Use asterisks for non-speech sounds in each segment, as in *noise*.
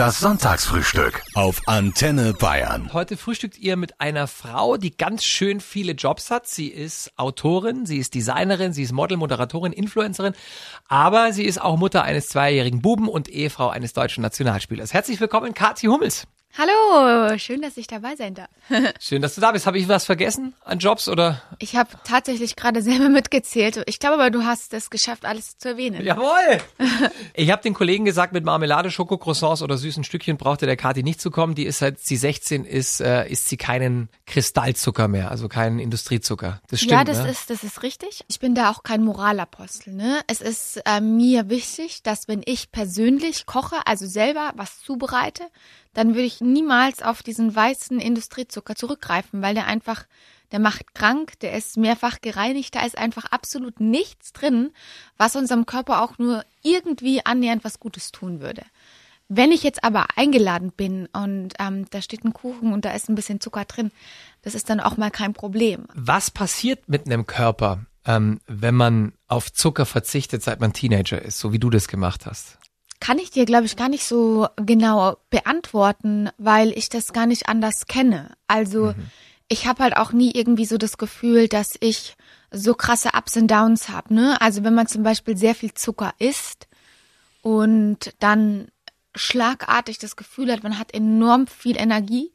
Das Sonntagsfrühstück auf Antenne Bayern. Heute frühstückt ihr mit einer Frau, die ganz schön viele Jobs hat. Sie ist Autorin, sie ist Designerin, sie ist Model, Moderatorin, Influencerin, aber sie ist auch Mutter eines zweijährigen Buben und Ehefrau eines deutschen Nationalspielers. Herzlich willkommen, Kathi Hummels. Hallo, schön, dass ich dabei sein darf. *laughs* schön, dass du da bist. Habe ich was vergessen an Jobs oder? Ich habe tatsächlich gerade selber *laughs* mitgezählt. Ich glaube aber, du hast es geschafft, alles zu erwähnen. Jawohl! *laughs* ich habe den Kollegen gesagt, mit Marmelade, Schokocroissants oder süßen Stückchen brauchte der Kati nicht zu kommen. Die ist seit sie 16 ist, äh, isst sie keinen Kristallzucker mehr, also keinen Industriezucker. Das stimmt. Ja, das ne? ist das ist richtig. Ich bin da auch kein Moralapostel. Ne? Es ist äh, mir wichtig, dass wenn ich persönlich koche, also selber was zubereite, dann würde ich niemals auf diesen weißen Industriezucker zurückgreifen, weil der einfach, der macht krank, der ist mehrfach gereinigt, da ist einfach absolut nichts drin, was unserem Körper auch nur irgendwie annähernd was Gutes tun würde. Wenn ich jetzt aber eingeladen bin und ähm, da steht ein Kuchen und da ist ein bisschen Zucker drin, das ist dann auch mal kein Problem. Was passiert mit einem Körper, ähm, wenn man auf Zucker verzichtet, seit man Teenager ist, so wie du das gemacht hast? Kann ich dir, glaube ich, gar nicht so genau beantworten, weil ich das gar nicht anders kenne. Also mhm. ich habe halt auch nie irgendwie so das Gefühl, dass ich so krasse Ups und Downs habe. Ne? Also wenn man zum Beispiel sehr viel Zucker isst und dann schlagartig das Gefühl hat, man hat enorm viel Energie,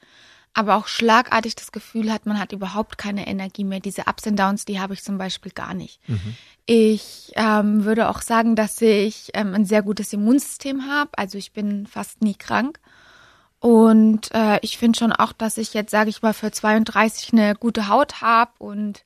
aber auch schlagartig das Gefühl hat, man hat überhaupt keine Energie mehr. Diese Ups und Downs, die habe ich zum Beispiel gar nicht. Mhm. Ich ähm, würde auch sagen, dass ich ähm, ein sehr gutes Immunsystem habe. Also ich bin fast nie krank. Und äh, ich finde schon auch, dass ich jetzt, sage ich mal, für 32 eine gute Haut habe und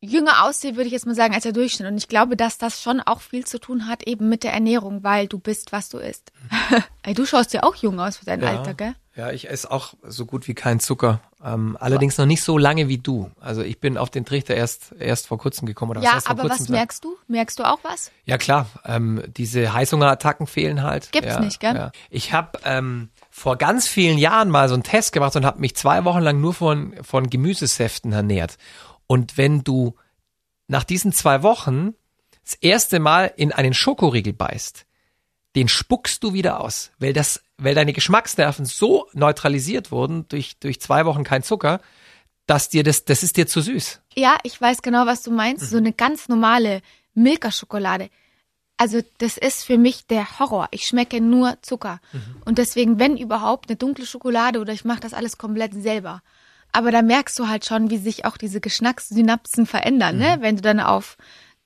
jünger aussehe, würde ich jetzt mal sagen, als der Durchschnitt. Und ich glaube, dass das schon auch viel zu tun hat eben mit der Ernährung, weil du bist, was du isst. *laughs* Ey, du schaust ja auch jung aus für dein ja. Alter, gell? Ja, ich esse auch so gut wie keinen Zucker. Ähm, allerdings noch nicht so lange wie du. Also ich bin auf den Trichter erst erst vor kurzem gekommen. Oder ja, aber was merkst du? Merkst du auch was? Ja klar, ähm, diese Heißhungerattacken fehlen halt. Gibt's ja, nicht, gell? Ja. Ich habe ähm, vor ganz vielen Jahren mal so einen Test gemacht und habe mich zwei Wochen lang nur von von Gemüsesäften ernährt. Und wenn du nach diesen zwei Wochen das erste Mal in einen Schokoriegel beißt, den spuckst du wieder aus, weil das, weil deine Geschmacksnerven so neutralisiert wurden durch, durch zwei Wochen kein Zucker, dass dir das, das ist dir zu süß. Ja, ich weiß genau, was du meinst. Mhm. So eine ganz normale Milka-Schokolade. Also das ist für mich der Horror. Ich schmecke nur Zucker. Mhm. Und deswegen, wenn überhaupt, eine dunkle Schokolade oder ich mache das alles komplett selber. Aber da merkst du halt schon, wie sich auch diese Geschmackssynapsen verändern, ne? mhm. ne? Wenn du dann auf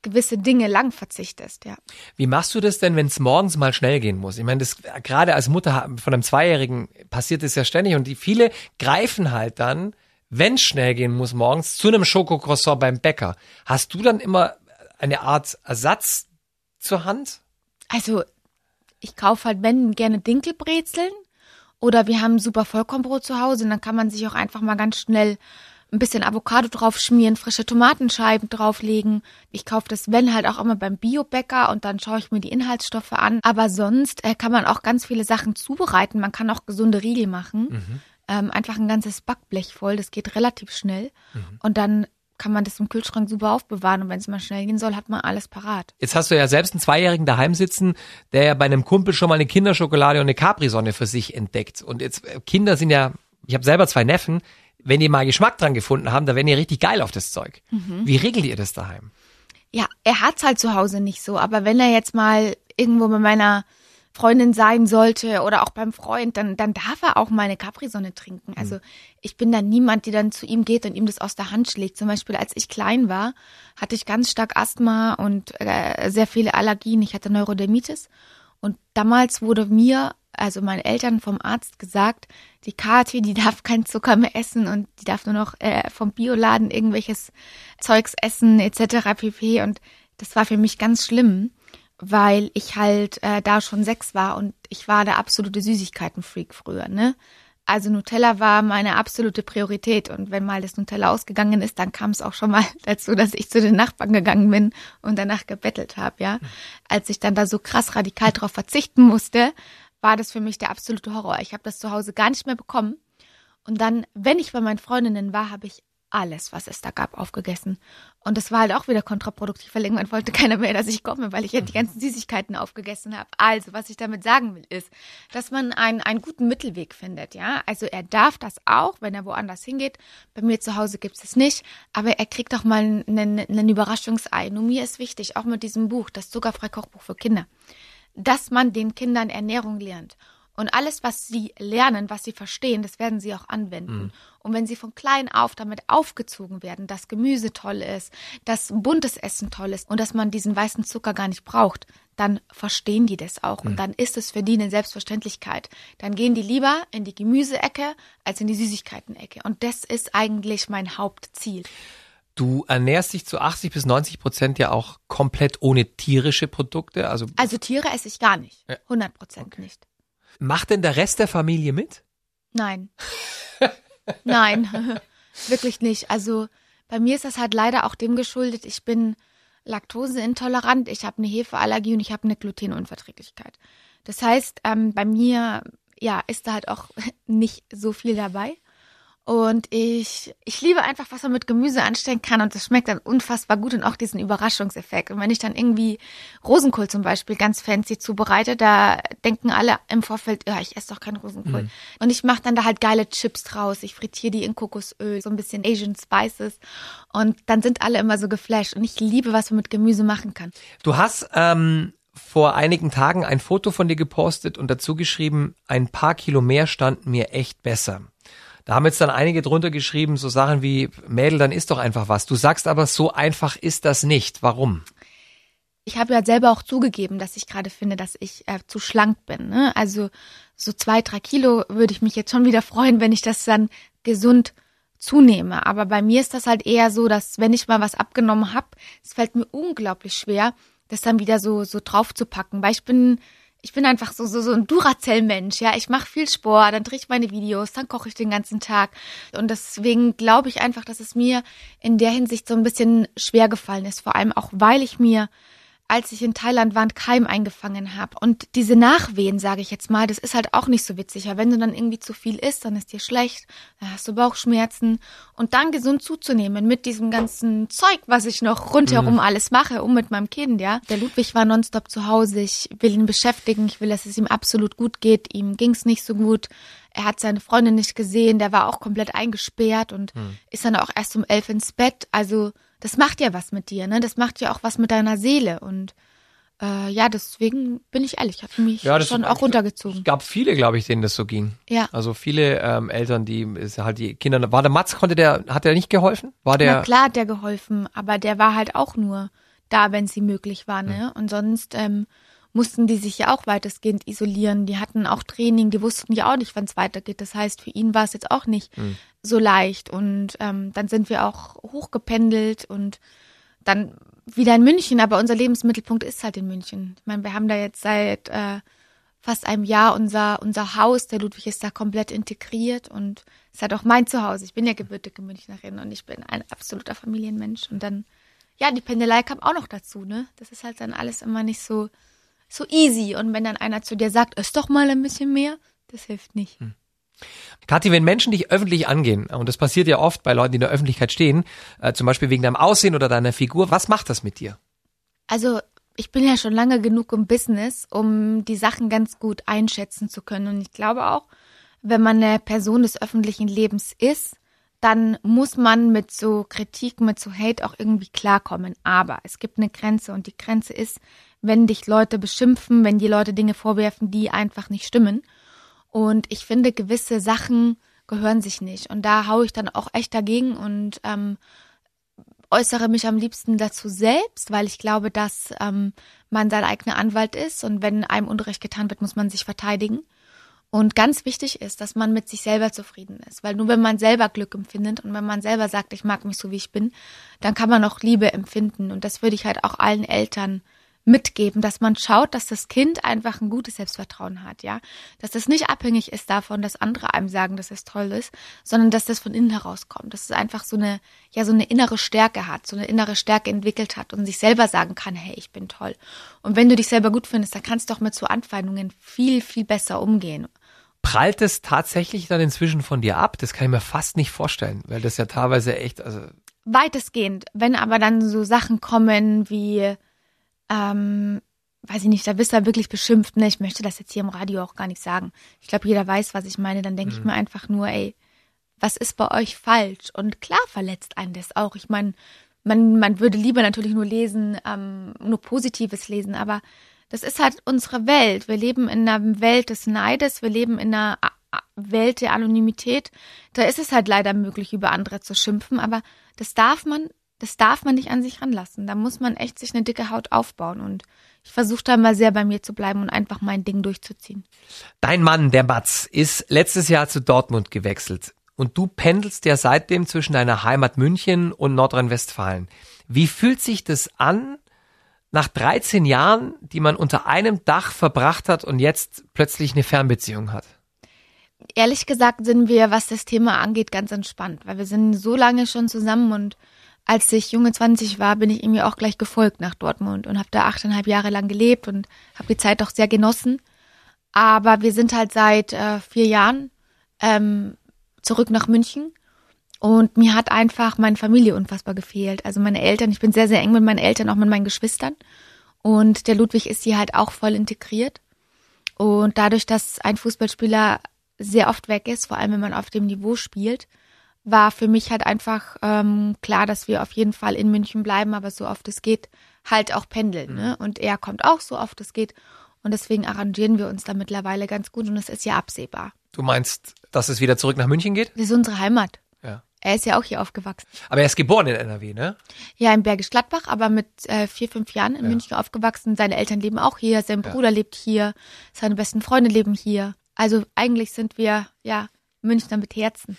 gewisse Dinge lang verzichtest, ja. Wie machst du das denn, wenn es morgens mal schnell gehen muss? Ich meine, das gerade als Mutter von einem Zweijährigen passiert es ja ständig und die viele greifen halt dann, wenn es schnell gehen muss morgens, zu einem Schokocroissant beim Bäcker. Hast du dann immer eine Art Ersatz zur Hand? Also ich kaufe halt wenn gerne Dinkelbrezeln oder wir haben super Vollkornbrot zu Hause und dann kann man sich auch einfach mal ganz schnell ein bisschen Avocado drauf schmieren, frische Tomatenscheiben drauflegen. Ich kaufe das, wenn halt auch immer beim Biobäcker und dann schaue ich mir die Inhaltsstoffe an. Aber sonst äh, kann man auch ganz viele Sachen zubereiten. Man kann auch gesunde Riegel machen. Mhm. Ähm, einfach ein ganzes Backblech voll, das geht relativ schnell. Mhm. Und dann kann man das im Kühlschrank super aufbewahren und wenn es mal schnell gehen soll, hat man alles parat. Jetzt hast du ja selbst einen Zweijährigen daheim sitzen, der ja bei einem Kumpel schon mal eine Kinderschokolade und eine Capri-Sonne für sich entdeckt. Und jetzt äh, Kinder sind ja, ich habe selber zwei Neffen, wenn die mal Geschmack dran gefunden haben, da werden die richtig geil auf das Zeug. Mhm. Wie regelt ihr das daheim? Ja, er hat's halt zu Hause nicht so, aber wenn er jetzt mal irgendwo mit meiner Freundin sein sollte oder auch beim Freund, dann, dann darf er auch mal eine Capri-Sonne trinken. Also mhm. ich bin dann niemand, die dann zu ihm geht und ihm das aus der Hand schlägt. Zum Beispiel, als ich klein war, hatte ich ganz stark Asthma und äh, sehr viele Allergien. Ich hatte Neurodermitis. Und damals wurde mir also meinen Eltern vom Arzt gesagt, die Kathi, die darf keinen Zucker mehr essen und die darf nur noch äh, vom Bioladen irgendwelches Zeugs essen etc. pp. Und das war für mich ganz schlimm, weil ich halt äh, da schon sechs war und ich war der absolute Süßigkeitenfreak früher, ne? Also Nutella war meine absolute Priorität und wenn mal das Nutella ausgegangen ist, dann kam es auch schon mal *laughs* dazu, dass ich zu den Nachbarn gegangen bin und danach gebettelt habe, ja. Als ich dann da so krass radikal drauf verzichten musste, war das für mich der absolute Horror. Ich habe das zu Hause gar nicht mehr bekommen. Und dann, wenn ich bei meinen Freundinnen war, habe ich alles, was es da gab, aufgegessen. Und das war halt auch wieder kontraproduktiv, weil irgendwann wollte keiner mehr, dass ich komme, weil ich ja die ganzen Süßigkeiten aufgegessen habe. Also, was ich damit sagen will, ist, dass man einen, einen guten Mittelweg findet, ja. Also er darf das auch, wenn er woanders hingeht. Bei mir zu Hause gibt es es nicht, aber er kriegt auch mal einen, einen Überraschungsei. Nur mir ist wichtig, auch mit diesem Buch, das Zuckerfrei Kochbuch für Kinder, dass man den Kindern Ernährung lernt. Und alles, was sie lernen, was sie verstehen, das werden sie auch anwenden. Mhm. Und wenn sie von klein auf damit aufgezogen werden, dass Gemüse toll ist, dass buntes Essen toll ist und dass man diesen weißen Zucker gar nicht braucht, dann verstehen die das auch. Mhm. Und dann ist es für die eine Selbstverständlichkeit. Dann gehen die lieber in die Gemüseecke als in die Süßigkeiten-Ecke. Und das ist eigentlich mein Hauptziel. Du ernährst dich zu 80 bis 90 Prozent ja auch komplett ohne tierische Produkte. Also, also Tiere esse ich gar nicht. 100 Prozent okay. nicht. Macht denn der Rest der Familie mit? Nein. *laughs* Nein, *laughs* wirklich nicht. Also bei mir ist das halt leider auch dem geschuldet, ich bin laktoseintolerant, ich habe eine Hefeallergie und ich habe eine Glutenunverträglichkeit. Das heißt, ähm, bei mir ja ist da halt auch *laughs* nicht so viel dabei. Und ich, ich liebe einfach, was man mit Gemüse anstellen kann und das schmeckt dann unfassbar gut und auch diesen Überraschungseffekt. Und wenn ich dann irgendwie Rosenkohl zum Beispiel ganz fancy zubereite, da denken alle im Vorfeld, ja, ich esse doch keinen Rosenkohl. Mhm. Und ich mache dann da halt geile Chips draus. Ich frittiere die in Kokosöl, so ein bisschen Asian Spices. Und dann sind alle immer so geflasht. Und ich liebe, was man mit Gemüse machen kann. Du hast ähm, vor einigen Tagen ein Foto von dir gepostet und dazu geschrieben, ein paar Kilo mehr standen mir echt besser. Da haben jetzt dann einige drunter geschrieben, so Sachen wie, Mädel, dann isst doch einfach was. Du sagst aber, so einfach ist das nicht. Warum? Ich habe ja selber auch zugegeben, dass ich gerade finde, dass ich äh, zu schlank bin. Ne? Also so zwei, drei Kilo würde ich mich jetzt schon wieder *laughs* freuen, wenn ich das dann gesund zunehme. Aber bei mir ist das halt eher so, dass wenn ich mal was abgenommen habe, es fällt mir unglaublich schwer, das dann wieder so so drauf zu packen, weil ich bin ich bin einfach so, so, so ein Duracell-Mensch, ja. Ich mache viel Sport, dann drehe ich meine Videos, dann koche ich den ganzen Tag. Und deswegen glaube ich einfach, dass es mir in der Hinsicht so ein bisschen schwer gefallen ist. Vor allem auch, weil ich mir als ich in Thailand war, einen Keim eingefangen habe. Und diese Nachwehen, sage ich jetzt mal, das ist halt auch nicht so witzig. Ja, wenn du dann irgendwie zu viel isst, dann ist dir schlecht, dann hast du Bauchschmerzen. Und dann gesund zuzunehmen mit diesem ganzen Zeug, was ich noch rundherum mhm. alles mache, um mit meinem Kind, ja. Der Ludwig war nonstop zu Hause, ich will ihn beschäftigen, ich will, dass es ihm absolut gut geht. Ihm ging's nicht so gut. Er hat seine Freundin nicht gesehen, der war auch komplett eingesperrt und mhm. ist dann auch erst um elf ins Bett. Also das macht ja was mit dir, ne? Das macht ja auch was mit deiner Seele und äh, ja, deswegen bin ich ehrlich, hat mich ja, schon auch runtergezogen. Es gab viele, glaube ich, denen das so ging. Ja. Also viele ähm, Eltern, die ist halt die Kinder. War der Matz, konnte der, hat der nicht geholfen? War der? Na klar hat der geholfen, aber der war halt auch nur da, wenn sie möglich war, ne? Ja. Und sonst ähm, mussten die sich ja auch weitestgehend isolieren. Die hatten auch Training, die wussten ja auch nicht, wann es weitergeht. Das heißt, für ihn war es jetzt auch nicht mhm. so leicht. Und ähm, dann sind wir auch hochgependelt und dann wieder in München. Aber unser Lebensmittelpunkt ist halt in München. Ich meine, wir haben da jetzt seit äh, fast einem Jahr unser, unser Haus. Der Ludwig ist da komplett integriert und ist halt auch mein Zuhause. Ich bin ja gebürtige Münchnerin und ich bin ein absoluter Familienmensch. Und dann, ja, die Pendelei kam auch noch dazu, ne? Das ist halt dann alles immer nicht so so easy. Und wenn dann einer zu dir sagt, ist doch mal ein bisschen mehr, das hilft nicht. Hm. Kathi, wenn Menschen dich öffentlich angehen, und das passiert ja oft bei Leuten, die in der Öffentlichkeit stehen, äh, zum Beispiel wegen deinem Aussehen oder deiner Figur, was macht das mit dir? Also ich bin ja schon lange genug im Business, um die Sachen ganz gut einschätzen zu können. Und ich glaube auch, wenn man eine Person des öffentlichen Lebens ist, dann muss man mit so Kritik, mit so Hate auch irgendwie klarkommen. Aber es gibt eine Grenze und die Grenze ist, wenn dich Leute beschimpfen, wenn die Leute Dinge vorwerfen, die einfach nicht stimmen. Und ich finde, gewisse Sachen gehören sich nicht. Und da haue ich dann auch echt dagegen und ähm, äußere mich am liebsten dazu selbst, weil ich glaube, dass ähm, man sein eigener Anwalt ist und wenn einem Unrecht getan wird, muss man sich verteidigen. Und ganz wichtig ist, dass man mit sich selber zufrieden ist, weil nur wenn man selber Glück empfindet und wenn man selber sagt, ich mag mich so wie ich bin, dann kann man auch Liebe empfinden. Und das würde ich halt auch allen Eltern mitgeben, dass man schaut, dass das Kind einfach ein gutes Selbstvertrauen hat, ja, dass das nicht abhängig ist davon, dass andere einem sagen, dass es toll ist, sondern dass das von innen herauskommt, dass es einfach so eine, ja, so eine innere Stärke hat, so eine innere Stärke entwickelt hat und sich selber sagen kann, hey, ich bin toll. Und wenn du dich selber gut findest, dann kannst du auch mit so Anfeindungen viel, viel besser umgehen. Prallt es tatsächlich dann inzwischen von dir ab? Das kann ich mir fast nicht vorstellen, weil das ja teilweise echt, also weitestgehend. Wenn aber dann so Sachen kommen wie, ähm, weiß ich nicht, da bist du wirklich beschimpft, ne? Ich möchte das jetzt hier im Radio auch gar nicht sagen. Ich glaube, jeder weiß, was ich meine. Dann denke ich mir einfach nur, ey, was ist bei euch falsch? Und klar verletzt einen das auch. Ich meine, man, man würde lieber natürlich nur lesen, ähm, nur Positives lesen, aber das ist halt unsere Welt. Wir leben in einer Welt des Neides, wir leben in einer Welt der Anonymität. Da ist es halt leider möglich, über andere zu schimpfen, aber das darf man, das darf man nicht an sich ranlassen. Da muss man echt sich eine dicke Haut aufbauen und ich versuche da mal sehr bei mir zu bleiben und einfach mein Ding durchzuziehen. Dein Mann, der Mats, ist letztes Jahr zu Dortmund gewechselt. Und du pendelst ja seitdem zwischen deiner Heimat München und Nordrhein-Westfalen. Wie fühlt sich das an, nach 13 Jahren, die man unter einem Dach verbracht hat und jetzt plötzlich eine Fernbeziehung hat? ehrlich gesagt sind wir, was das Thema angeht, ganz entspannt, weil wir sind so lange schon zusammen und als ich junge 20 war, bin ich ihm ja auch gleich gefolgt nach Dortmund und habe da achteinhalb Jahre lang gelebt und habe die Zeit auch sehr genossen. Aber wir sind halt seit äh, vier Jahren ähm, zurück nach München und mir hat einfach meine Familie unfassbar gefehlt. Also meine Eltern, ich bin sehr, sehr eng mit meinen Eltern, auch mit meinen Geschwistern. Und der Ludwig ist hier halt auch voll integriert. Und dadurch, dass ein Fußballspieler sehr oft weg ist, vor allem wenn man auf dem Niveau spielt, war für mich halt einfach ähm, klar, dass wir auf jeden Fall in München bleiben, aber so oft es geht, halt auch pendeln. Ne? Und er kommt auch so oft es geht. Und deswegen arrangieren wir uns da mittlerweile ganz gut und es ist ja absehbar. Du meinst, dass es wieder zurück nach München geht? Das ist unsere Heimat. Ja. Er ist ja auch hier aufgewachsen. Aber er ist geboren in NRW, ne? Ja, in Bergisch Gladbach, aber mit äh, vier, fünf Jahren in München aufgewachsen. Seine Eltern leben auch hier, sein Bruder lebt hier, seine besten Freunde leben hier. Also eigentlich sind wir, ja, Münchner mit Herzen.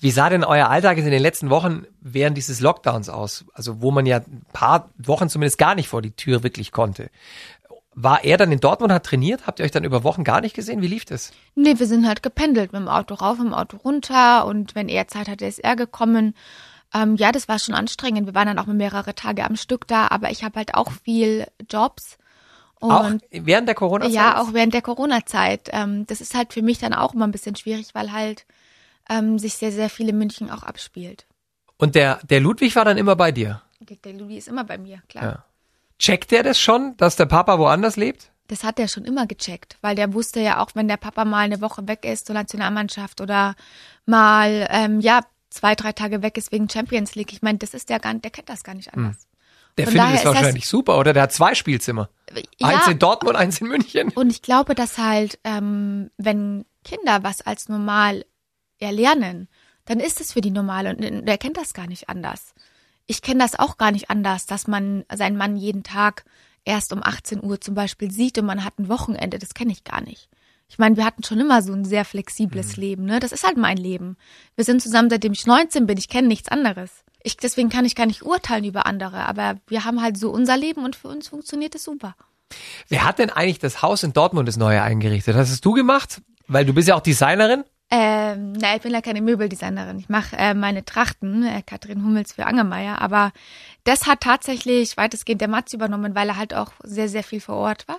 Wie sah denn euer Alltag in den letzten Wochen während dieses Lockdowns aus? Also wo man ja ein paar Wochen zumindest gar nicht vor die Tür wirklich konnte. War er dann in Dortmund, hat trainiert? Habt ihr euch dann über Wochen gar nicht gesehen? Wie lief das? Nee, wir sind halt gependelt, mit dem Auto rauf, mit dem Auto runter und wenn er Zeit hatte, ist er gekommen. Ähm, ja, das war schon anstrengend. Wir waren dann auch mal mehrere Tage am Stück da, aber ich habe halt auch viel Jobs. Und auch während der Corona-Zeit? Ja, auch während der Corona-Zeit. Ähm, das ist halt für mich dann auch immer ein bisschen schwierig, weil halt ähm, sich sehr, sehr viel in München auch abspielt. Und der, der Ludwig war dann immer bei dir? Der Louis ist immer bei mir, klar. Ja. Checkt der das schon, dass der Papa woanders lebt? Das hat er schon immer gecheckt, weil der wusste ja auch, wenn der Papa mal eine Woche weg ist zur Nationalmannschaft oder mal, ähm, ja, zwei, drei Tage weg ist wegen Champions League. Ich meine, das ist der gar der kennt das gar nicht anders. Der Von findet es ist das- wahrscheinlich super, oder? Der hat zwei Spielzimmer. Eins in Dortmund, eins in München. Und ich glaube, dass halt, ähm, wenn Kinder was als normal erlernen, dann ist es für die normal und der kennt das gar nicht anders. Ich kenne das auch gar nicht anders, dass man seinen Mann jeden Tag erst um 18 Uhr zum Beispiel sieht und man hat ein Wochenende. Das kenne ich gar nicht. Ich meine, wir hatten schon immer so ein sehr flexibles Leben. Ne? Das ist halt mein Leben. Wir sind zusammen, seitdem ich 19 bin. Ich kenne nichts anderes. Ich, deswegen kann ich gar nicht urteilen über andere. Aber wir haben halt so unser Leben und für uns funktioniert es super. Wer hat denn eigentlich das Haus in Dortmund, das neue, eingerichtet? Hast es du gemacht? Weil du bist ja auch Designerin. Ähm, na, ich bin ja keine Möbeldesignerin. Ich mache äh, meine Trachten, äh, Katrin Hummels für Angermeier. Aber das hat tatsächlich weitestgehend der Mats übernommen, weil er halt auch sehr, sehr viel vor Ort war.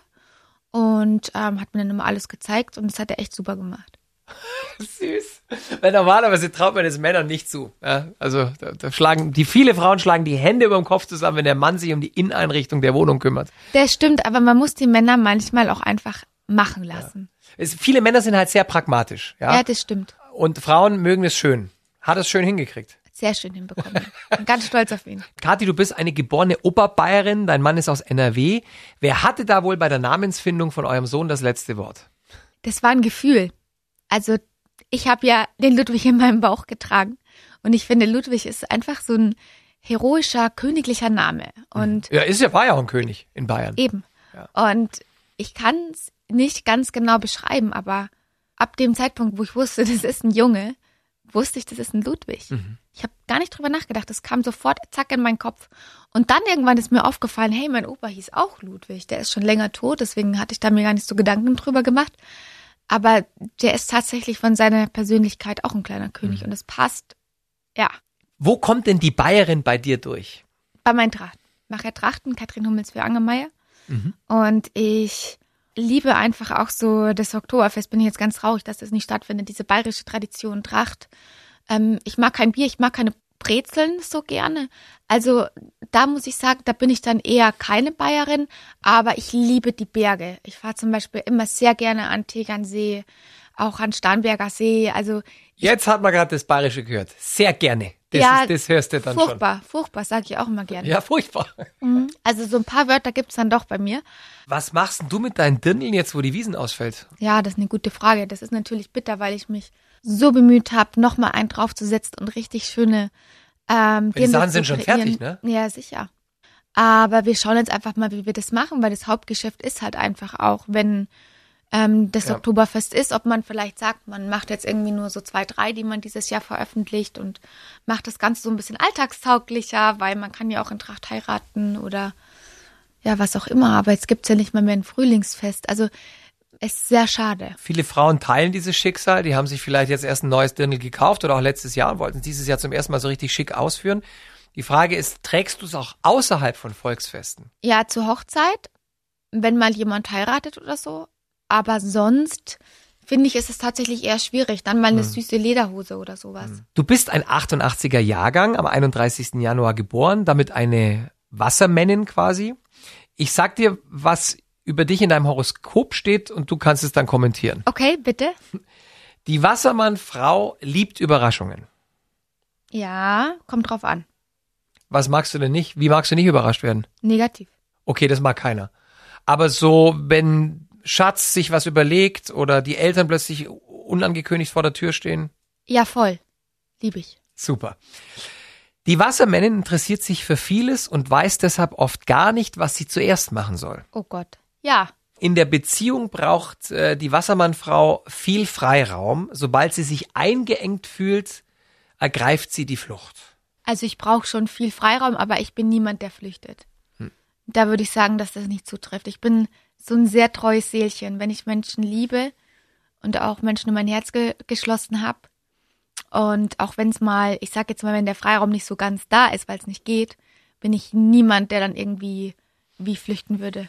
Und ähm, hat mir dann immer alles gezeigt und das hat er echt super gemacht. *laughs* Süß. Weil normalerweise traut man es Männern nicht zu. Ja, also da, da schlagen die viele Frauen schlagen die Hände über dem Kopf zusammen, wenn der Mann sich um die Inneneinrichtung der Wohnung kümmert. Das stimmt, aber man muss die Männer manchmal auch einfach machen lassen. Es, viele Männer sind halt sehr pragmatisch, ja. Ja, das stimmt. Und Frauen mögen es schön. Hat es schön hingekriegt. Sehr schön hinbekommen. Bin ganz stolz auf ihn. *laughs* Kathi, du bist eine geborene Oberbayerin, dein Mann ist aus NRW. Wer hatte da wohl bei der Namensfindung von eurem Sohn das letzte Wort? Das war ein Gefühl. Also ich habe ja den Ludwig in meinem Bauch getragen und ich finde, Ludwig ist einfach so ein heroischer, königlicher Name. Und Ja, ist ja war ja auch ein König in Bayern. Eben. Und ich kann es nicht ganz genau beschreiben, aber ab dem Zeitpunkt, wo ich wusste, *laughs* das ist ein Junge, wusste ich, das ist ein Ludwig. Ich habe gar nicht drüber nachgedacht. Das kam sofort zack in meinen Kopf. Und dann irgendwann ist mir aufgefallen, hey, mein Opa hieß auch Ludwig. Der ist schon länger tot, deswegen hatte ich da mir gar nicht so Gedanken drüber gemacht. Aber der ist tatsächlich von seiner Persönlichkeit auch ein kleiner König und es passt, ja, Wo kommt denn die Bayerin bei dir durch? bei meinen Trachten. Mache Trachten, Katrin Hummels für Angermeier. Und ich liebe einfach auch so das Oktoberfest. Bin ich jetzt ganz traurig, dass das nicht stattfindet, diese bayerische Tradition, Tracht. Ähm, ich mag kein Bier, ich mag keine Brezeln so gerne. Also da muss ich sagen, da bin ich dann eher keine Bayerin, aber ich liebe die Berge. Ich fahre zum Beispiel immer sehr gerne an Tegernsee, auch an Starnberger See. Also Jetzt hat man gerade das Bayerische gehört. Sehr gerne. Das, Ja, ist, das hörst du dann furchtbar, furchtbar, sage ich auch immer schon. gerne. Ja, furchtbar. Mhm. Also so ein paar Wörter gibt's dann doch bei mir. Was machst denn du mit deinen Dirndeln jetzt, wo die Wiesen ausfällt? Ja, das ist eine gute Frage. Das ist natürlich bitter, weil ich mich so bemüht habe, nochmal einen draufzusetzen und richtig schöne ähm, die Sachen sind schon fertig, ne? Ja, sicher. Aber wir schauen jetzt einfach mal, wie wir das machen, weil das Hauptgeschäft ist halt einfach auch, wenn ähm, das Ja. Oktoberfest ist, ob man vielleicht sagt, man macht jetzt irgendwie nur so zwei, drei, die man dieses Jahr veröffentlicht und macht das Ganze so ein bisschen alltagstauglicher, weil man kann ja auch in Tracht heiraten oder ja, was auch immer. Aber jetzt gibt's ja nicht mal mehr ein Frühlingsfest. Also es ist sehr schade. Viele Frauen teilen dieses Schicksal. Die haben sich vielleicht jetzt erst ein neues Dirndl gekauft oder auch letztes Jahr und wollten es dieses Jahr zum ersten Mal so richtig schick ausführen. Die Frage ist, trägst du es auch außerhalb von Volksfesten? Ja, zur Hochzeit, wenn mal jemand heiratet oder so. Aber sonst finde ich, ist es tatsächlich eher schwierig. Dann mal eine süße Lederhose oder sowas. Du bist ein 88er Jahrgang, am 31. Januar geboren, damit eine Wassermännin quasi. Ich sag dir, was über dich in deinem Horoskop steht und du kannst es dann kommentieren. Okay, bitte. Die Wassermann-Frau liebt Überraschungen. Ja, kommt drauf an. Was magst du denn nicht? Wie magst du nicht überrascht werden? Negativ. Okay, das mag keiner. Aber so, wenn Schatz sich was überlegt oder die Eltern plötzlich unangekündigt vor der Tür stehen, Ja, voll. Liebe ich. super. Die Wassermännin interessiert sich für vieles und weiß deshalb oft gar nicht, was sie zuerst machen soll. Oh Gott. Ja, In der Beziehung braucht äh, die Wassermannfrau viel Freiraum. Sobald sie sich eingeengt fühlt, ergreift sie die Flucht. also ich brauche schon viel Freiraum, aber ich bin niemand, der flüchtet. Da würde ich sagen, dass das nicht zutrifft. Ich bin so ein sehr treues Seelchen. Wenn ich Menschen liebe und auch Menschen in mein Herz ge geschlossen habe und auch wenn es mal, ich sag jetzt mal, wenn der Freiraum nicht so ganz da ist, weil es nicht geht, bin ich niemand, der dann irgendwie wie flüchten würde.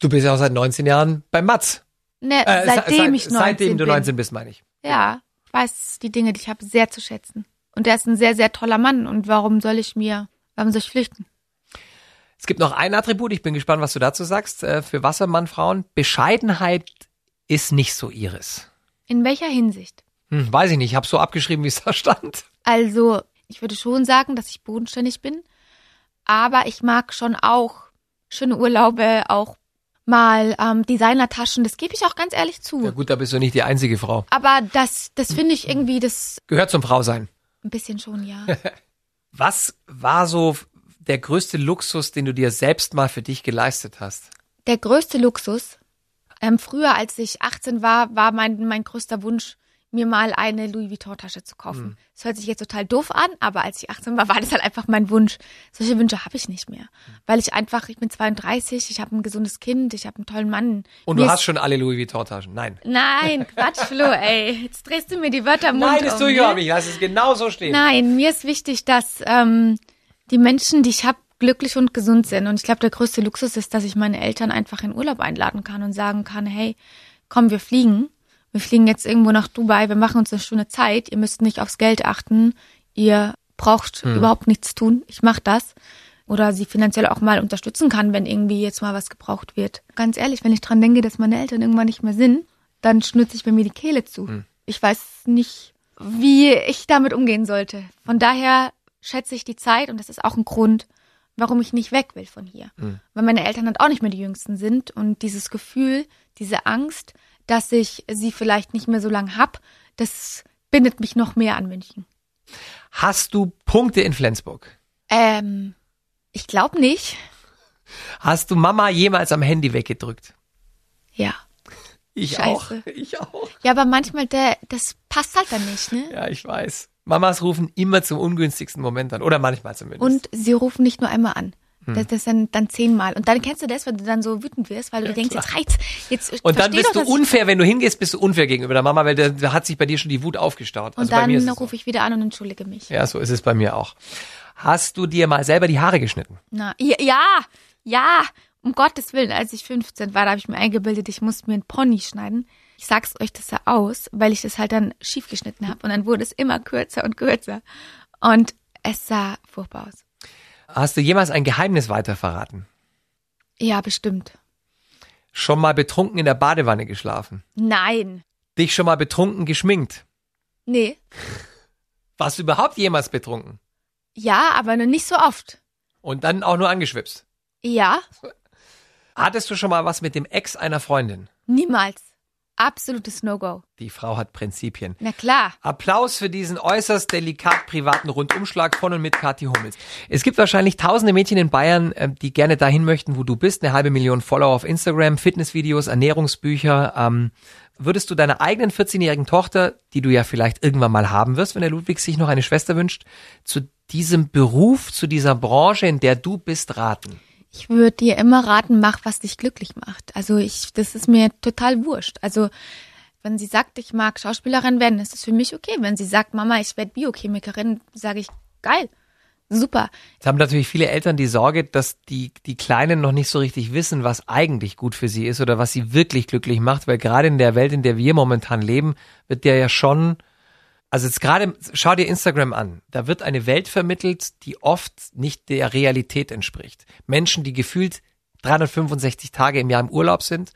Du bist ja auch seit 19 Jahren bei Mats. Ne, Äh, seitdem seit- ich 19 Seitdem du bin. 19 bist, meine ich. Ja, ich weiß die Dinge, die ich habe, sehr zu schätzen. Und er ist ein sehr, sehr toller Mann. Und warum soll ich mir, warum soll ich flüchten? Es gibt noch ein Attribut, ich bin gespannt, was du dazu sagst, äh, für Wassermannfrauen. Bescheidenheit ist nicht so ihres. In welcher Hinsicht? Hm, weiß ich nicht, ich habe so abgeschrieben, wie es da stand. Also, ich würde schon sagen, dass ich bodenständig bin. Aber ich mag schon auch schöne Urlaube, auch mal ähm, Designertaschen. Das gebe ich auch ganz ehrlich zu. Ja gut, da bist du nicht die einzige Frau. Aber das, das finde ich irgendwie das Gehört zum Frausein. ein bisschen schon, ja. *laughs* Was war so der größte Luxus, den du dir selbst mal für dich geleistet hast? Der größte Luxus. Ähm, früher, als ich 18 war, war mein, mein größter Wunsch, mir mal eine Louis Vuitton-Tasche zu kaufen. Das hört sich jetzt total doof an, aber als ich 18 war, war das halt einfach mein Wunsch. Solche Wünsche habe ich nicht mehr. Weil ich einfach, ich bin 32, ich habe ein gesundes Kind, ich habe einen tollen Mann. Und Mir du hast schon alle Louis Vuitton-Taschen. Nein. Nein, *laughs* Quatsch, Flo, ey. Jetzt drehst du mir die Wörter im Mund Nein, das um, tue ich ne? überhaupt nicht. Lass es genau so stehen. Nein, mir ist wichtig, dass ähm, die Menschen, die ich habe, glücklich und gesund sind. Und ich glaube, der größte Luxus ist, dass ich meine Eltern einfach in Urlaub einladen kann und sagen kann, hey, komm, wir fliegen. Wir fliegen jetzt irgendwo nach Dubai, wir machen uns eine schöne Zeit. Ihr müsst nicht aufs Geld achten. Ihr braucht überhaupt nichts tun. Ich mache das. Oder sie finanziell auch mal unterstützen kann, wenn irgendwie jetzt mal was gebraucht wird. Ganz ehrlich, wenn ich dran denke, dass meine Eltern irgendwann nicht mehr sind, dann schnürt sich bei mir die Kehle zu. Ich weiß nicht, wie ich damit umgehen sollte. Von daher schätze ich die Zeit und das ist auch ein Grund, warum ich nicht weg will von hier. Weil meine Eltern halt auch nicht mehr die Jüngsten sind und dieses Gefühl, diese Angst, dass ich sie vielleicht nicht mehr so lange hab, das bindet mich noch mehr an München. Hast du Punkte in Flensburg? Ähm, ich glaube nicht. Hast du Mama jemals am Handy weggedrückt? Ja. Ich Scheiße. auch. Ich auch. Ja, aber manchmal, der, das passt halt dann nicht, ne? Ja, ich weiß. Mamas rufen immer zum ungünstigsten Moment an. Oder manchmal zumindest. Und sie rufen nicht nur einmal an. Das, das dann, dann zehnmal. Und dann kennst du das, wenn du dann so wütend wirst, weil du dir denkst, jetzt reizt, jetzt Und dann bist doch, du unfair, wenn du hingehst, bist du unfair gegenüber der Mama, weil da, da hat sich bei dir schon die Wut aufgestaut. Und Also dann es so. rufe ich wieder an und entschuldige mich. Ja, so ist es bei mir auch. Hast du dir mal selber die Haare geschnitten? Na, ja, ja, ja, um Gottes Willen, als ich 15 war, da habe ich mir eingebildet, ich muss mir einen Pony schneiden. Ich sag's euch, das sah aus, weil ich das halt dann schief geschnitten habe und dann wurde es immer kürzer und kürzer. Und es sah furchtbar aus. Hast du jemals ein Geheimnis weiter verraten? Ja, bestimmt. Schon mal betrunken in der Badewanne geschlafen? Nein. Dich schon mal betrunken geschminkt? Nee. *laughs* Warst du überhaupt jemals betrunken? Ja, aber noch nicht so oft. Und dann auch nur angeschwipst? Ja, *laughs* Hattest du schon mal was mit dem Ex einer Freundin? niemals. Absolutes No-Go. Die Frau hat Prinzipien. Na klar. Applaus für diesen äußerst delikat privaten Rundumschlag von und mit Kathi Hummels. Es gibt wahrscheinlich tausende Mädchen in Bayern, ähm, die gerne dahin möchten, wo du bist. Eine halbe Million Follower auf Instagram, Fitnessvideos, Ernährungsbücher. Ähm, würdest du deiner eigenen 14-jährigen Tochter, die du ja vielleicht irgendwann mal haben wirst, wenn der Ludwig sich noch eine Schwester wünscht, zu diesem Beruf, zu dieser Branche, in der du bist, raten? Ich würde dir immer raten, mach, was dich glücklich macht. Also ich, das ist mir total wurscht. Also wenn sie sagt, ich mag Schauspielerin werden, ist es für mich okay. Wenn sie sagt, Mama, ich werde Biochemikerin, sage ich, geil, super. Jetzt haben natürlich viele Eltern die Sorge, dass die, die Kleinen noch nicht so richtig wissen, was eigentlich gut für sie ist oder was sie wirklich glücklich macht, weil gerade in der Welt, in der wir momentan leben, wird der ja schon, also jetzt gerade, schau dir Instagram an, da wird eine Welt vermittelt, die oft nicht der Realität entspricht. Menschen, die gefühlt 365 Tage im Jahr im Urlaub sind,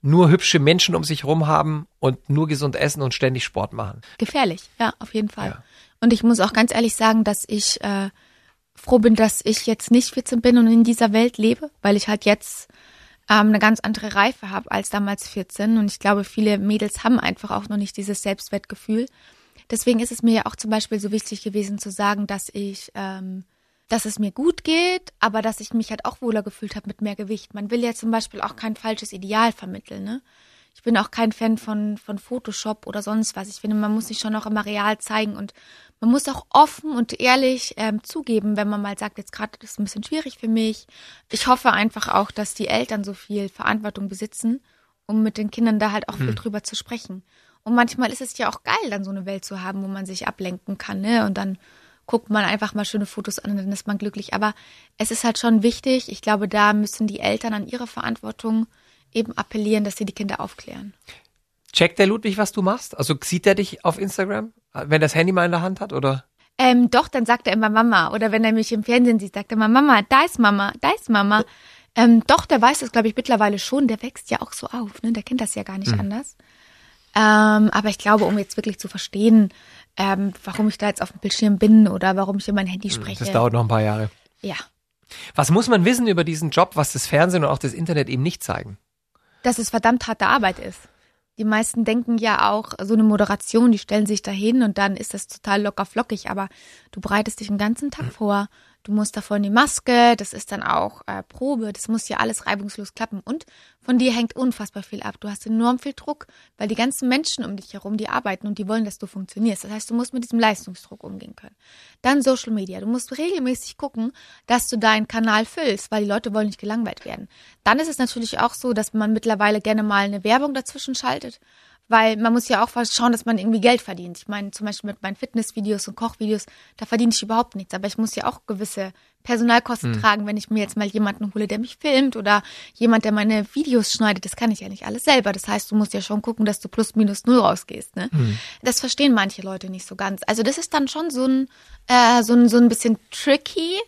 nur hübsche Menschen um sich herum haben und nur gesund essen und ständig Sport machen. Gefährlich, ja, auf jeden Fall. Ja. Und ich muss auch ganz ehrlich sagen, dass ich äh, froh bin, dass ich jetzt nicht 14 bin und in dieser Welt lebe, weil ich halt jetzt ähm, eine ganz andere Reife habe als damals 14. Und ich glaube, viele Mädels haben einfach auch noch nicht dieses Selbstwertgefühl. Deswegen ist es mir ja auch zum Beispiel so wichtig gewesen zu sagen, dass ich, ähm, dass es mir gut geht, aber dass ich mich halt auch wohler gefühlt habe mit mehr Gewicht. Man will ja zum Beispiel auch kein falsches Ideal vermitteln, ne? Ich bin auch kein Fan von, von Photoshop oder sonst was. Ich finde, man muss sich schon auch immer real zeigen und man muss auch offen und ehrlich ähm, zugeben, wenn man mal sagt, jetzt gerade ist ein bisschen schwierig für mich. Ich hoffe einfach auch, dass die Eltern so viel Verantwortung besitzen, um mit den Kindern da halt auch viel drüber zu sprechen. Und manchmal ist es ja auch geil, dann so eine Welt zu haben, wo man sich ablenken kann, ne? Und dann guckt man einfach mal schöne Fotos an und dann ist man glücklich. Aber es ist halt schon wichtig. Ich glaube, da müssen die Eltern an ihre Verantwortung eben appellieren, dass sie die Kinder aufklären. Checkt der Ludwig, was du machst? Also sieht er dich auf Instagram, wenn er das Handy mal in der Hand hat, oder? Ähm, doch, dann sagt er immer Mama. Oder wenn er mich im Fernsehen sieht, sagt er immer Mama, da ist Mama, da ist Mama. Ähm, doch, der weiß das, glaube ich, mittlerweile schon. Der wächst ja auch so auf, ne? Der kennt das ja gar nicht anders. Ähm, aber ich glaube, um jetzt wirklich zu verstehen, ähm, warum ich da jetzt auf dem Bildschirm bin oder warum ich in mein Handy spreche. Das dauert noch ein paar Jahre. ja. Was muss man wissen über diesen Job, was das Fernsehen und auch das Internet eben nicht zeigen? dass es verdammt harte Arbeit ist. Die meisten denken ja auch, so eine Moderation, die stellen sich dahin und dann ist das total locker flockig, aber du bereitest dich den ganzen Tag vor. Du musst davor in die Maske, das ist dann auch äh, Probe, das muss ja alles reibungslos klappen. Und von dir hängt unfassbar viel ab. Du hast enorm viel Druck, weil die ganzen Menschen um dich herum, die arbeiten und die wollen, dass du funktionierst. Das heißt, du musst mit diesem Leistungsdruck umgehen können. Dann Social Media. Du musst regelmäßig gucken, dass du deinen Kanal füllst, weil die Leute wollen nicht gelangweilt werden. Dann ist es natürlich auch so, dass man mittlerweile gerne mal eine Werbung dazwischen schaltet. Weil man muss ja auch schauen, dass man irgendwie Geld verdient. Ich meine, zum Beispiel mit meinen Fitnessvideos und Kochvideos, da verdiene ich überhaupt nichts. Aber ich muss ja auch gewisse Personalkosten tragen, wenn ich mir jetzt mal jemanden hole, der mich filmt oder jemand, der meine Videos schneidet. Das kann ich ja nicht alles selber. Das heißt, du musst ja schon gucken, dass du plus minus null rausgehst. Ne? Das verstehen manche Leute nicht so ganz. Also das ist dann schon so ein, äh, so ein, so ein bisschen tricky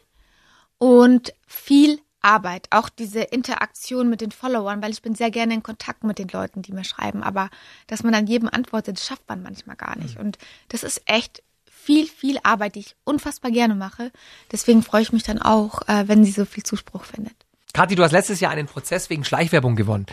und viel Arbeit, auch diese Interaktion mit den Followern, weil ich bin sehr gerne in Kontakt mit den Leuten, die mir schreiben, aber dass man an jedem antwortet, das schafft man manchmal gar nicht. Und das ist echt viel, viel Arbeit, die ich unfassbar gerne mache. Deswegen freue ich mich dann auch, äh, wenn sie so viel Zuspruch findet. Kathi, du hast letztes Jahr einen Prozess wegen Schleichwerbung gewonnen.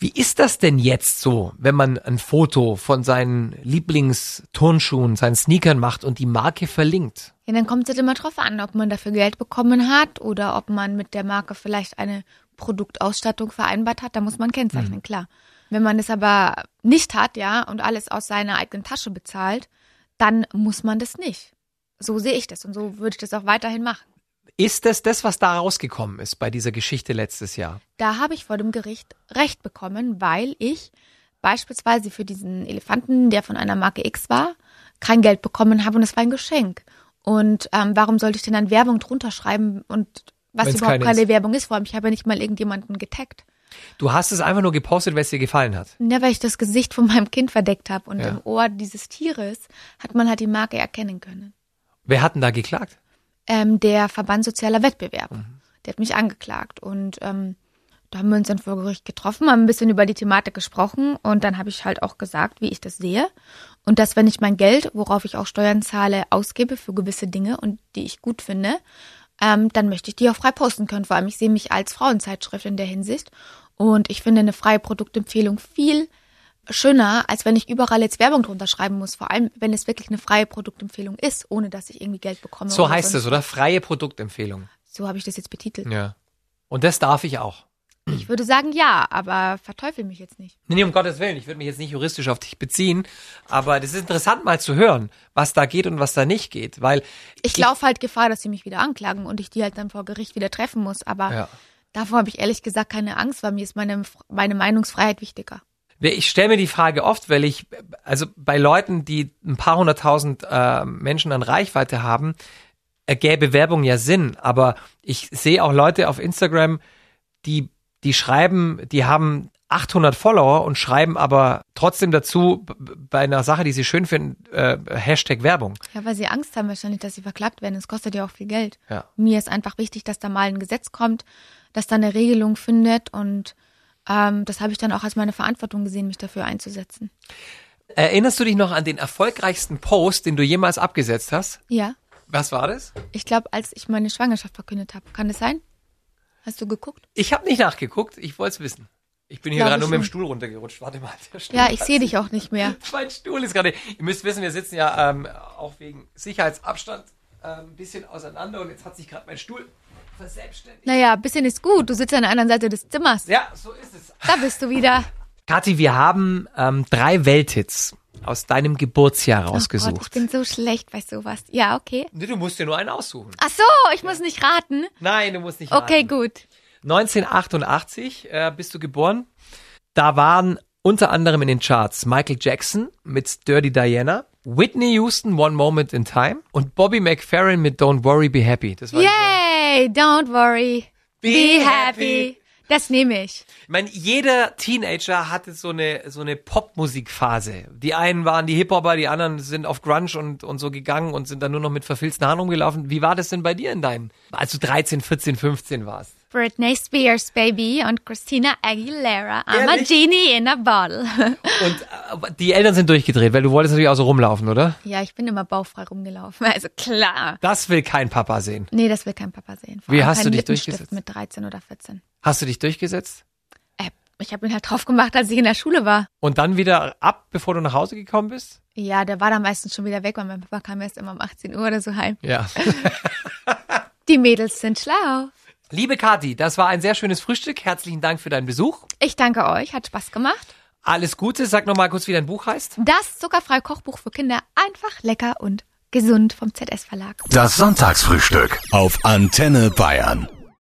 Wie ist das denn jetzt so, wenn man ein Foto von seinen Lieblingsturnschuhen, seinen Sneakern macht und die Marke verlinkt? Ja, dann kommt es halt immer drauf an, ob man dafür Geld bekommen hat oder ob man mit der Marke vielleicht eine Produktausstattung vereinbart hat. Da muss man kennzeichnen, klar. Wenn man es aber nicht hat, ja, und alles aus seiner eigenen Tasche bezahlt, dann muss man das nicht. So sehe ich das und so würde ich das auch weiterhin machen. Ist das das, was da rausgekommen ist bei dieser Geschichte letztes Jahr? Da habe ich vor dem Gericht Recht bekommen, weil ich beispielsweise für diesen Elefanten, der von einer Marke X war, kein Geld bekommen habe und es war ein Geschenk. Und ähm, warum sollte ich denn dann Werbung drunter schreiben und was Wenn's überhaupt keine keine. Werbung ist? Vor allem, ich habe ja nicht mal irgendjemanden getaggt. Du hast es einfach nur gepostet, weil es dir gefallen hat. Ja, weil ich das Gesicht von meinem Kind verdeckt habe und Ja. im Ohr dieses Tieres hat man halt die Marke erkennen können. Wer hat denn da geklagt? Ähm, der Verband Sozialer Wettbewerb. Der hat mich angeklagt und ähm, da haben wir uns dann vor Gericht getroffen, haben ein bisschen über die Thematik gesprochen und dann habe ich halt auch gesagt, wie ich das sehe und dass wenn ich mein Geld, worauf ich auch Steuern zahle, ausgebe für gewisse Dinge und die ich gut finde, ähm, dann möchte ich die auch frei posten können. Vor allem, ich sehe mich als Frauenzeitschrift in der Hinsicht und ich finde eine freie Produktempfehlung viel schöner, als wenn ich überall jetzt Werbung drunter schreiben muss. Vor allem, wenn es wirklich eine freie Produktempfehlung ist, ohne dass ich irgendwie Geld bekomme. So heißt es, oder? Freie Produktempfehlung. So habe ich das jetzt betitelt. Ja. Und das darf ich auch. Ich würde sagen ja, aber verteufel mich jetzt nicht. Nee, nee, um Gottes Willen, ich würde mich jetzt nicht juristisch auf dich beziehen, aber das ist interessant mal zu hören, was da geht und was da nicht geht, weil Ich laufe halt Gefahr, dass sie mich wieder anklagen und ich die halt dann vor Gericht wieder treffen muss. Aber Ja. davor habe ich ehrlich gesagt keine Angst, weil mir ist meine, meine Meinungsfreiheit wichtiger. Ich stelle mir die Frage oft, weil ich, also bei Leuten, die ein paar hunderttausend äh, Menschen an Reichweite haben, ergäbe Werbung ja Sinn. Aber ich sehe auch Leute auf Instagram, die, die schreiben, die haben 800 Follower und schreiben aber trotzdem dazu bei einer Sache, die sie schön finden, äh, Hashtag Werbung. Ja, weil sie Angst haben wahrscheinlich, dass sie verklagt werden. Es kostet ja auch viel Geld. Ja. Mir ist einfach wichtig, dass da mal ein Gesetz kommt, dass da eine Regelung findet und ähm, das habe ich dann auch als meine Verantwortung gesehen, mich dafür einzusetzen. Erinnerst du dich noch an den erfolgreichsten Post, den du jemals abgesetzt hast? Ja, Was war das? ich glaube, als ich meine Schwangerschaft verkündet habe. Kann das sein? Hast du geguckt? Ich habe nicht nachgeguckt, ich wollte es wissen. Ich bin hier gerade nur mit dem. Stuhl runtergerutscht. Warte mal. Ja, ich sehe dich auch nicht mehr. *laughs* Mein Stuhl ist gerade. Ihr müsst wissen, wir sitzen ja ähm, auch wegen Sicherheitsabstand äh, ein bisschen auseinander und jetzt hat sich gerade mein Stuhl verselbstständigt. Naja, ein bisschen ist gut. Du sitzt an der anderen Seite des Zimmers. Ja, so ist es. Da bist du wieder. Kathi, wir haben ähm, drei Welthits aus deinem Geburtsjahr Oh Gott, ich rausgesucht. bin so schlecht bei sowas. Ja, okay. nee, du musst dir nur einen aussuchen. Ach so, ich muss nicht raten. Nein, du musst nicht Okay, raten. gut. 1988 äh, bist du geboren. Da waren unter anderem in den Charts Michael Jackson mit Dirty Diana, Whitney Houston One Moment in Time und Bobby McFerrin mit Don't Worry Be Happy. Das war Yay, don't worry. Be Be happy. happy. Das nehme ich. Ich meine, jeder Teenager hatte so eine so eine Popmusikphase. Die einen waren die Hip-Hopper, die anderen sind auf Grunge und und so gegangen und sind dann nur noch mit verfilzten Haaren rumgelaufen. Wie war das denn bei dir in deinen, als du 13, 14, 15 warst? Britney Spears, Baby, und Christina Aguilera. I'm a Ehrlich? genie in a bottle. *laughs* Und äh, die Eltern sind durchgedreht, weil du wolltest natürlich auch so rumlaufen, oder? ja, ich bin immer bauchfrei rumgelaufen. *laughs* Also klar. Das will kein Papa sehen. Nee, das will kein Papa sehen. Vor Wie hast du dich durchgesetzt? mit 13 oder 14. Hast du dich durchgesetzt? Äh, ich habe ihn halt drauf gemacht, als ich in der Schule war. Und dann wieder ab, bevor du nach Hause gekommen bist? Ja, der war dann meistens schon wieder weg, weil mein Papa kam erst immer um 18 Uhr oder so heim. Ja. *laughs* Die Mädels sind schlau. Liebe Kathi, das war ein sehr schönes Frühstück. Herzlichen Dank für deinen Besuch. Ich danke euch, hat Spaß gemacht. Alles Gute. Sag nochmal kurz, wie dein Buch heißt. Das zuckerfreie Kochbuch für Kinder einfach lecker und gesund vom ZS Verlag. Das Sonntagsfrühstück auf Antenne Bayern.